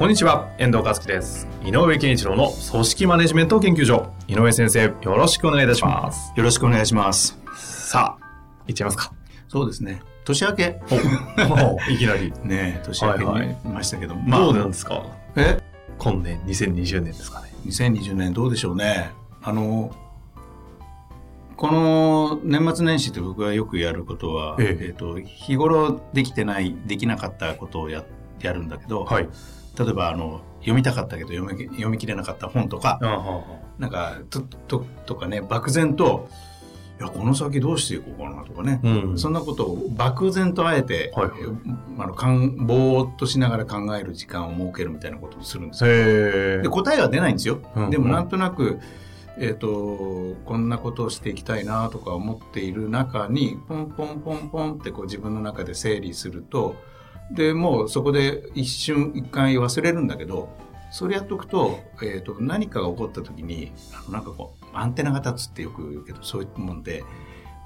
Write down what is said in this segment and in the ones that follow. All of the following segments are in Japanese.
こんにちは、遠藤和樹です。井上健一郎の組織マネジメント研究所。井上先生、よろしくお願いいたします。よろしくお願いします。さあ、いっちゃいますか。そうですね。年明け。いきなり。ね年明けはいにましたけど、どうなんですか？え？今年、2020年ですかね。2020年どうでしょうね。あの、この年末年始って僕がよくやることは、えええっと日頃できてない、できなかったことをややるんだけど、はい。例えばあの読みたかったけど読み読み切れなかった本とか、あはなんかとととかね漠然といやこの先どうしていこうかなとかね、うんそんなことを漠然とあえて、はいはいあのかんぼーっとしながら考える時間を設けるみたいなことをするんですよ。で。答えは出ないんですよ。うんでもなんとなく、えー、とこんなことをしていきたいなとか思っている中にポンポンポンポンってこう自分の中で整理するとでもうそこで一瞬一回忘れるんだけどそれやっとくと,、えー、と何かが起こった時にあのなんかこうアンテナが立つってよく言うけどそういうもんで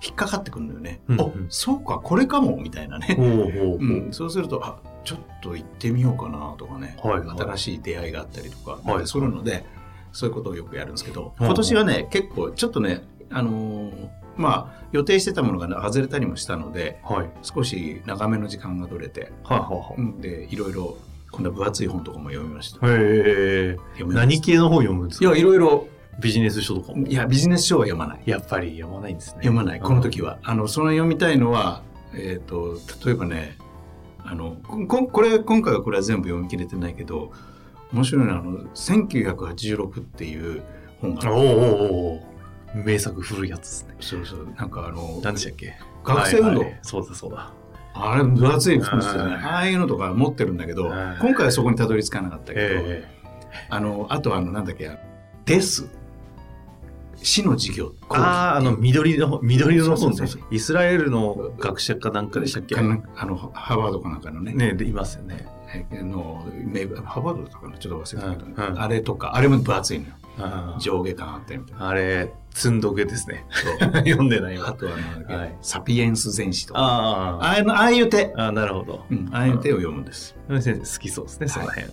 引っかかってくるんだよね。うんあそうかこれかもみたいなね。ほうん、そうするとあちょっと行ってみようかなとかね、はいはい。新しい出会いがあったりとか、いなんかするのでそういうことをよくやるんですけど、うん今年はね結構ちょっとねあのーまあ予定してたものが、ね、外れたりもしたのではい。少し長めの時間が取れて、はいはうん。でいろいろこんな分厚い本とかも読みました。いはい。へ何系の本読むんですか？いやいろいろビジネス書とかも。いやビジネス書は読まない。やっぱり読まないんですね。読まない。この時は、あのその読みたいのはえっ、と例えばねあのここれ今回はこれは全部読み切れてないけど面白いのはあの1986っていう本がおおおお名作古いやつですね。そうそう。なんかあの何でしたっけ？学生運動、はいはい。そうだそうだ。あれ分厚い本ですよね。うん。ああいうのとか持ってるんだけどうん。今回はそこにたどり着かなかったけど、えあのあとあのなんだっけです死の授業えああ、あの緑の、緑の本ね。イスラエルの学者かなんかでしたっけ？あのハーバードかなんかのね。ねでいますよね。えのメハーバードだったかな？ちょっと忘れたけど、うんうん。あれとかあれも分厚いのよ。あ上下感あってみたいな。あれ、積んどけですね。読んでないわ。あとはなんだっけ、はい。サピエンス全史とか。あああいうのああいう手、あ、あなるほど。うん、ああいう手を読むんです、先生好きそうですね、その辺。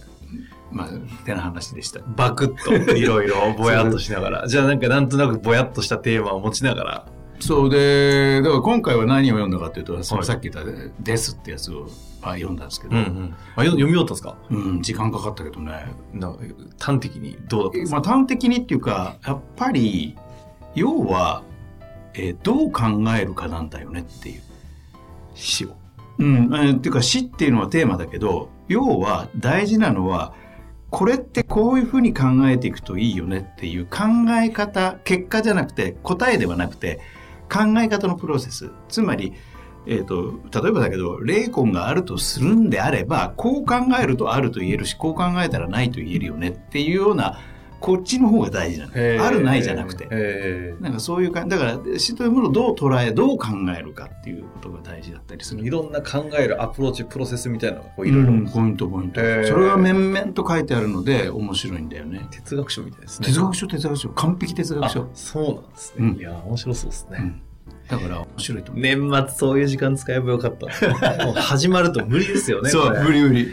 まあ手な話でした。バクッといろいろぼやっとしながら。じゃあなんかなんとなくぼやっとしたテーマを持ちながら。そうでだから今回は何を読んだかというと、はい。さっき言った「です」ってやつをあ読んだんですけど、うんうん。あ、よ読み終わったんですか？うん時間かかったけどね。な端的にどうだったんですまあか、端的にっていうかやっぱり要は、えーどう考えるかなんだよねっていう。死を。うん、えーっていうか死っていうのはテーマだけど要は大事なのはこれってこういうふうに考えていくといいよねっていう考え方結果じゃなくて答えではなくて考え方のプロセス。つまり、えー、と例えばだけど霊魂があるとするんであればこう考えるとあると言えるしこう考えたらないと言えるよねっていうようなこっちの方が大事なのあるないじゃなくて。えなんかそういう感じだから死というものをどう捉えどう考えるかっていうことが大事だったりする。いろんな考えるアプローチ、プロセスみたいなのがこういいろ。いろポイントポイント、それが面々と書いてあるので面白いんだよね。哲学書みたいですね。哲学書哲学書。完璧哲学書。あ、そうなんですね。うん。いや、面白そうですね。うん。だから面白いと思う、年末そういう時間使えばよかった。もう始まると無理ですよね。そう無理無理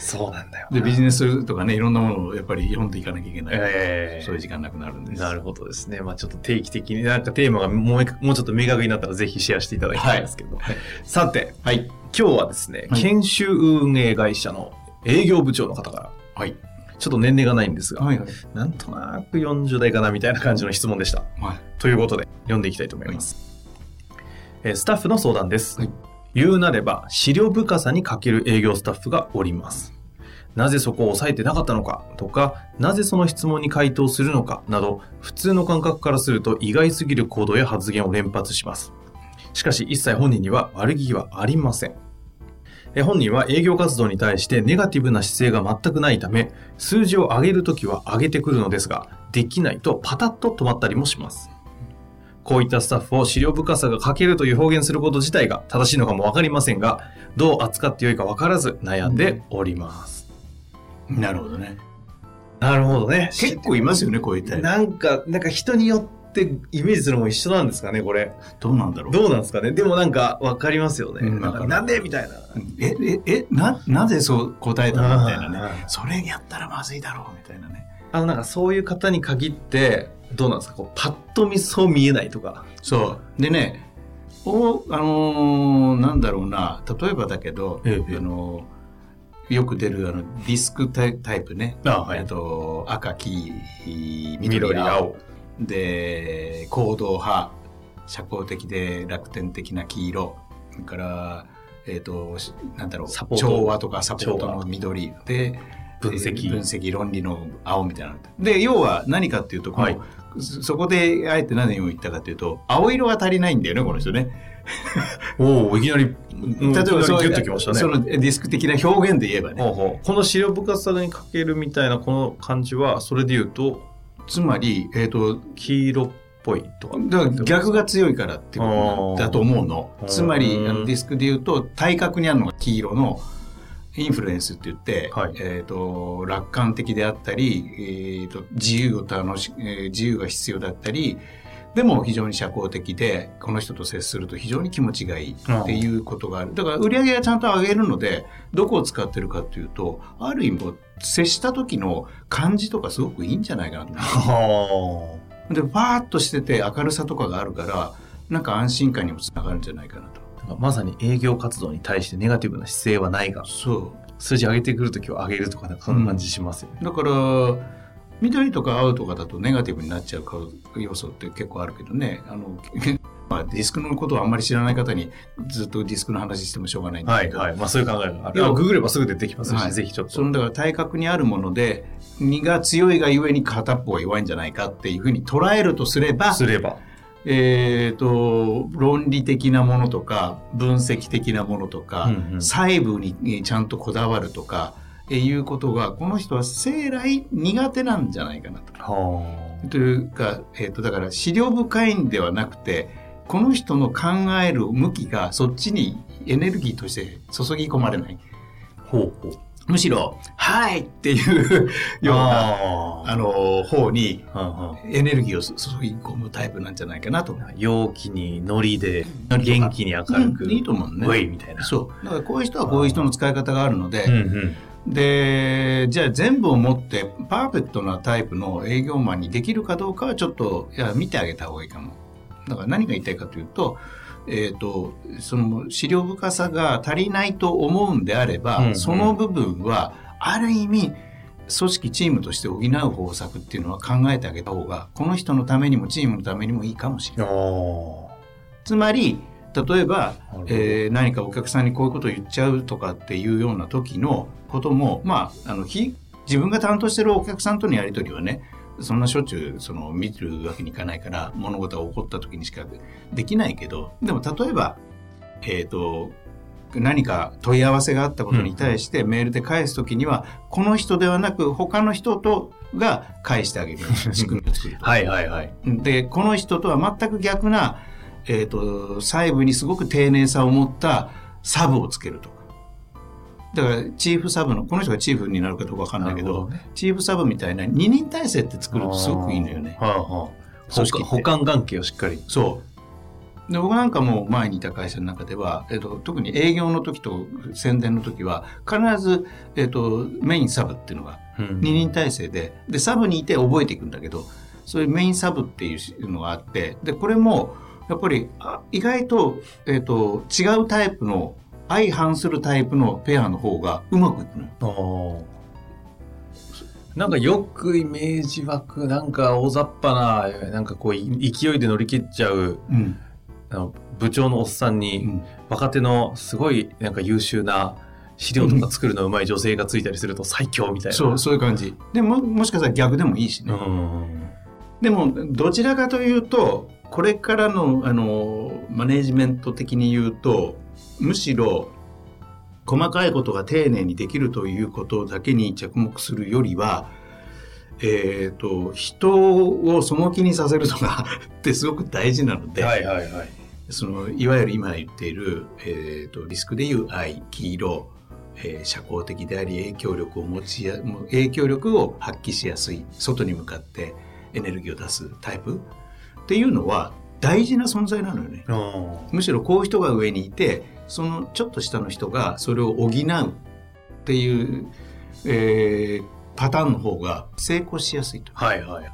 そうなんだよ。でビジネスとかねいろんなものをやっぱり読んでいかなきゃいけない、ええそういう時間なくなるんですなるほどですね。まあちょっと定期的になんかテーマがもうもうちょっと明確になったらぜひシェアしていただきたいんですけど。はいさて、はい今日はですね、はい研修運営会社の営業部長の方から、はいちょっと年齢がないんですが、はいはいなんとなく40代かなみたいな感じの質問でした。はいということで、読んでいきたいと思います。えースタッフの相談です。はい言うなれば、資料深さに欠ける営業スタッフがおります。なぜそこを抑えてなかったのかとか、なぜその質問に回答するのかなど、普通の感覚からすると意外すぎる行動や発言を連発します。しかし一切本人には悪気はありません。本人は営業活動に対してネガティブな姿勢が全くないため、数字を上げるときは上げてくるのですが、できないとパタッと止まったりもします。こういったスタッフを資料深さが欠けるという表現すること自体が正しいのかもわかりませんが、どう扱ってよいかわからず悩んでおります。なるほどね。なるほどね。結構いますよね、こういった。なんか、なんか人によってイメージするのも一緒なんですかね、これ。どうなんだろう。どうなんですかね。でもなんかわかりますよね。うんなんかなんでみたいな。え、え、え、な、なぜそう答えたのみたいなねそれやったらまずいだろうみたいなね。あのなんかそういう方に限って、どうなんですか？こうパッと見そう見えないとか。そう。でね、おあのーなんだろうな、例えばだけど、ええあのーよく出るあのディスクタイプね。あはいえっと赤、黄、緑、緑青青。で、行動派、社交的で楽天的な黄色。それから、えっ、と、しなんだろう、調和とかサポートの緑で、分析。えー分析論理の青みたいなの。で要は何かっていうとこの、はい。そそこであえて何を言ったかというと青色が足りないんだよねこの人ね。おおいきなり、うん例えばそうギュッときましたね。そのディスク的な表現で言えばね。この資料深さにかけるみたいなこの感じは、それで言うと、つまり、えっと黄色っぽいとか。だから逆が強いからっていうことだと思うの。つまりディスクで言うと対角にあるのが黄色のインフルエンスって言って、はい。えー、と楽観的であったり、えー、と自由を楽し、えー自由が必要だったりでも非常に社交的でこの人と接すると非常に気持ちがいいっていうことがある。だから売り上げがちゃんと上げるのでどこを使ってるかっていうとある意味接した時の感じとかすごくいいんじゃないかなとでパーッとしてて明るさとかがあるからなんか安心感にもつながるんじゃないかなと。あ。まさに営業活動に対してネガティブな姿勢はないが、そ数字上げてくるときは上げるとか、そんな感じしますよね。うだから緑とか青とかだとネガティブになっちゃう要素って結構あるけどねあの、まあ、ディスクのことをあんまり知らない方にずっとディスクの話してもしょうがないんだけど、はいはい。まあそういう考えがある。ググればすぐ出てきますし、はいぜひちょっと。そのだから体格にあるもので身が強いがゆえに片っぽが弱いんじゃないかっていうふうに捉えるとすればすれば。えー、と論理的なものとか分析的なものとか、うんうん細部にえーちゃんとこだわるとか、えーいうことがこの人は生来苦手なんじゃないかなと。はというか、えー、とだから資料深いんではなくてこの人の考える向きがそっちにエネルギーとして注ぎ込まれない。あ。ほうほう。むしろ「はい!」っていうようなああの方にエネルギーを注ぎ込むタイプなんじゃないかなと。陽気にノリで元気に明るく、うんいいと思うねウェイみたいな。そう。だからこういう人はこういう人の使い方があるので。で、じゃあ全部を持ってパーフェクトなタイプの営業マンにできるかどうかはちょっと、いや、見てあげた方がいいかも。だから何が言いたいかというと、えっ、と、その資料深さが足りないと思うんであれば、うんうん。その部分は、ある意味、組織チームとして補う方策っていうのは考えてあげた方が、この人のためにもチームのためにもいいかもしれない。つまり例えばえー何かお客さんにこういうことを言っちゃうとかっていうような時のこともまああの非自分が担当してるお客さんとのやり取りはねそんなしょっちゅうその見るわけにいかないから物事が起こった時にしかできないけどでも例えばえっ、と何か問い合わせがあったことに対してメールで返す時には、この人ではなく他の人とが返してあげる仕組みを作ると。はいはいはい。でこの人とは全く逆な、えー、と細部にすごく丁寧さを持ったサブをつけるとかだからチーフサブのこの人がチーフになるかどうかわかんないけどね。チーフサブみたいな二人体制って作るとすごくいいのよねはあはあ。組織って補完関係をしっかり。そうで僕なんかも前にいた会社の中では、えー、と特に営業の時と宣伝の時は必ず、えー、とメインサブっていうのがうん二人体制ででサブにいて覚えていくんだけどそういうメインサブっていうのがあってでこれもやっぱりあ意外と,、えー、と違うタイプの相反するタイプのペアの方がうまくいくのよ。なんかよくイメージ湧く、なんか大雑把な、なんかこうい勢いで乗り切っちゃう、うんあの部長のおっさんうに、ん若手のすごいなんか優秀な資料とか作るのうまい女性がついたりすると最強みたいな。そうそういう感じでももしかしたら逆でもいいしね、うん。でもどちらかというとこれからのあのマネジメント的に言うとむしろ細かいことが丁寧にできるということだけに着目するよりは、えっ、と、人をその気にさせるとか ってすごく大事なので、はいはいはい。そのいわゆる今言っている、えー、とリスクでいう愛黄色、えー社交的であり影響力を持ちや影響力を発揮しやすい外に向かってエネルギーを出すタイプっていうのは大事な存在なのよねあむしろこういう人が上にいてそのちょっと下の人がそれを補うっていう、えーパターンの方が成功しやすいとあ。はいはい。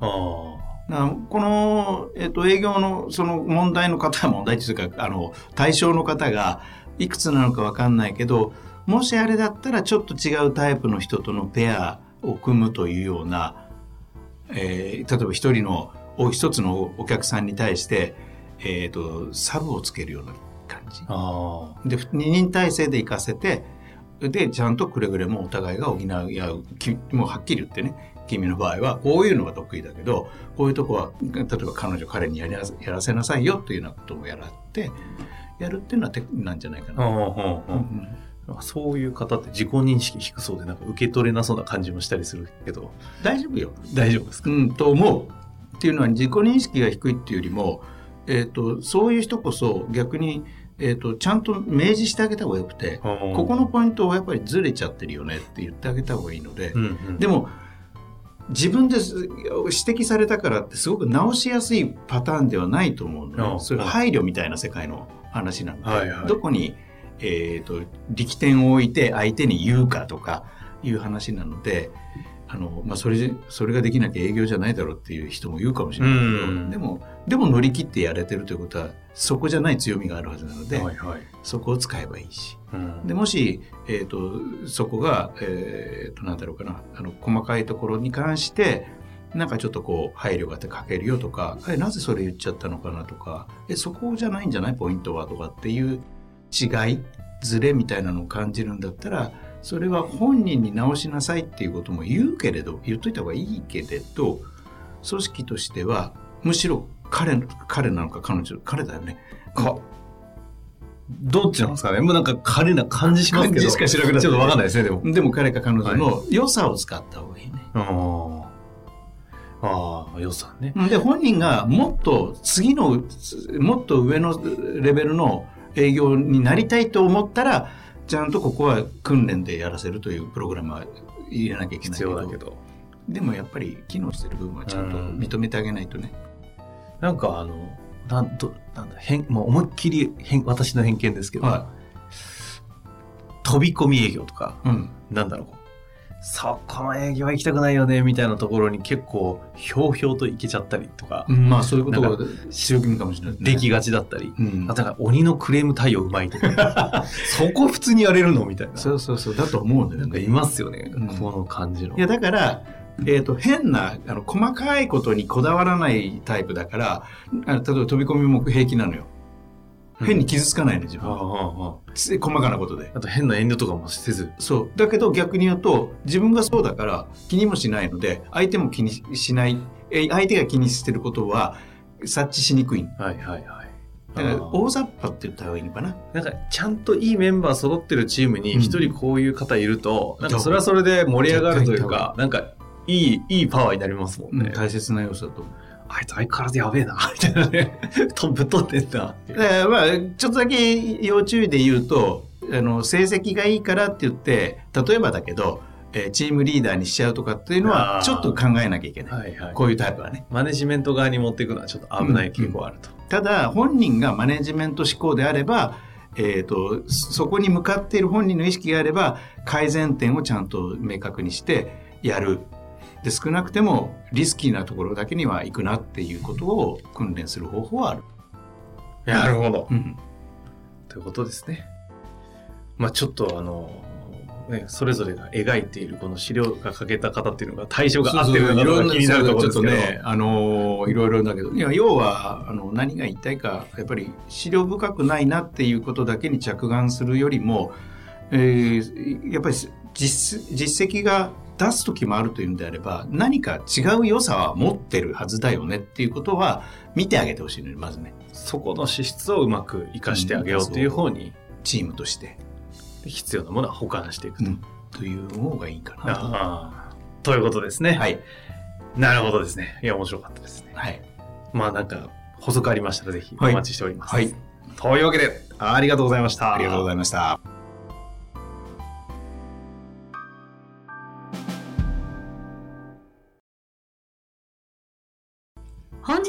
あなこの、えっと営業のその問題の方問題というかあの対象の方がいくつなのか分かんないけどもしあれだったらちょっと違うタイプの人とのペアを組むというような、えー例えば一人のお一つのお客さんに対して、えっとサブをつけるような感じ。で二人体制で行かせてでちゃんとくれぐれもお互いが補い合うきもうはっきり言ってね君の場合はこういうのが得意だけどこういうとこは例えば彼女彼にやりなやらせなさいよというようなことをやらってやるっていうのはテクなんじゃないかな。あああそういう方って自己認識低そうでなんか受け取れなそうな感じもしたりするけど。大丈夫よ、大丈夫ですか？うん、と思う。っていうのは自己認識が低いっていうよりも、えー、とそういう人こそ逆に、えー、とちゃんと明示してあげた方がよくてこここのポイントはやっぱりずれちゃってるよねって言ってあげた方がいいので、うんうん、でも自分です指摘されたからってすごく直しやすいパターンではないと思うのああね。それ配慮みたいな世界の話なので、はいはい。どこに、えー、と力点を置いて相手に言うかとかいう話なのであの、まあ、それそれができなきゃ営業じゃないだろうっていう人も言うかもしれないけど、うんでもでも乗り切ってやれてるということはそこじゃない強みがあるはずなので、はいはい。そこを使えばいいし。うんでもし、えー、とそこが、えー、となんだろうかなあの細かいところに関してなんかちょっとこう配慮があってかけるよとかえなぜそれ言っちゃったのかなとかえそこじゃないんじゃない？ポイントは？とかっていう違いズレみたいなのを感じるんだったらそれは本人に直しなさいっていうことも言うけれど言っといた方がいいけれど組織としてはむしろ彼彼なのか彼女彼だよねかどっちなんですかね？もうなんか彼な感じしますけど。しかしなくなちょっとわかんないですね、でも。でも彼か彼女の良さを使った方がいいね。ああ。ああ、予算ね。で、本人がもっと次の、もっと上のレベルの営業になりたいと思ったら、ちゃんとここは訓練でやらせるというプログラムは入れなきゃいけない必要だけど。でもやっぱり機能してる部分はちゃんと認めてあげないとね。なんかあの、なんと、なんだ、変、もう思いっきり変、私の偏見ですけど、は飛び込み営業とか、うん。なんだろう、そこの営業は行きたくないよね、みたいなところに結構、ひょうひょうと行けちゃったりとか、まあそういうことなが強気かもしれない、できがちだったり、うん。あとな鬼のクレーム対応うまいとか、そこ普通にやれるのみたいな。そうそうそう、だと思うんだよ。ね。なんかいますよね、うん。この感じの。いやだから、えー、と変なあの細かいことにこだわらないタイプだからあの例えば飛び込みも平気なのよ変に傷つかないの自分。は、細かなことで。あと変な遠慮とかもせず。そう。だけど逆に言うと自分がそうだから気にもしないので相手も気にしない。え相手が気にしてることは察知しにくい。はいはいはい。だから大雑把って言った方がいいのかな。なんかちゃんといいメンバー揃ってるチームにうん。一人こういう方いると、なんかそれはそれで盛り上がるというか、なんかいい、いいパワーになりますもんね。大切な要素だと思うあいつ相変わらずやべえな、みたいなね。とぶっ飛んでんなっていう。だからまあちょっとだけ要注意で言うとあの成績がいいからって言って例えばだけど、えーチームリーダーにしちゃうとかっていうのはちょっと考えなきゃいけない、はいはい。こういうタイプはねマネジメント側に持っていくのはちょっと危ない傾向あると。ただ本人がマネジメント志向であればえー、とそこに向かっている本人の意識があれば改善点をちゃんと明確にしてやるで少なくてもリスキーなところだけには行くなっていうことを訓練する方法はある、なるほど。うんということですね。まあちょっとあの、ね、それぞれが描いているこの資料が欠けた方っていうのが対象が合ってるのかどうか気になるところですけど。あのーいろいろだけど、いや、要は、あの、何が言いたいか、やっぱり、資料深くないなっていうことだけに着眼するよりも、えーやっぱり実、実績が出す時もあるというんであれば、何か違う良さは持ってるはずだよねっていうことは、見てあげてほしいのに、まずね、そこの資質をうまく活かしてあげようっていう方に。チームとして。必要なものは保管していくと。うん、という方がいいかなと。いうことですね。はい。なるほどですね。いや、面白かったですね。はい。まあなんか、補足ありましたらぜひおはい待ちしております。はい。というわけで、ありがとうございました。ありがとうございました。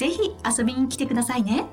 ぜひ遊びに来てくださいね。